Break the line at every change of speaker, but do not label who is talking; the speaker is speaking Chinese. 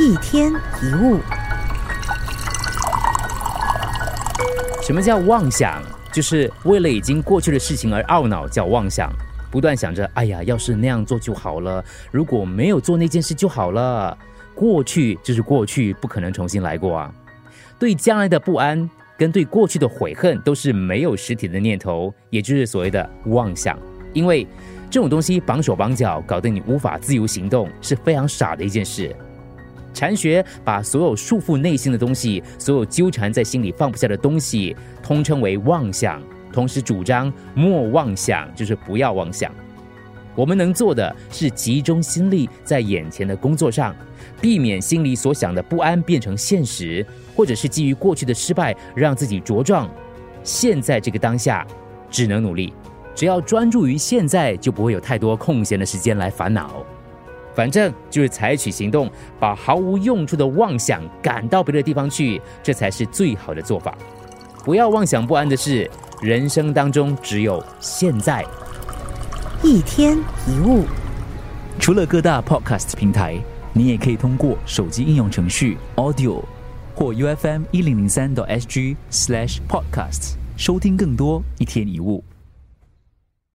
一天一物，
什么叫妄想？就是为了已经过去的事情而懊恼，叫妄想。不断想着，哎呀，要是那样做就好了，如果没有做那件事就好了。过去就是过去，不可能重新来过啊。对将来的不安跟对过去的悔恨，都是没有实体的念头，也就是所谓的妄想。因为这种东西绑手绑脚，搞得你无法自由行动，是非常傻的一件事。禅学把所有束缚内心的东西，所有纠缠在心里放不下的东西，通称为妄想。同时主张莫妄想，就是不要妄想。我们能做的是集中心力在眼前的工作上，避免心里所想的不安变成现实，或者是基于过去的失败让自己茁壮。现在这个当下，只能努力。只要专注于现在，就不会有太多空闲的时间来烦恼。反正就是采取行动，把毫无用处的妄想赶到别的地方去，这才是最好的做法。不要妄想不安的是，人生当中只有现在。
一天一物，
除了各大 podcast 平台，你也可以通过手机应用程序 Audio 或 U F M 一零零三 SG slash podcasts 收听更多一天一物。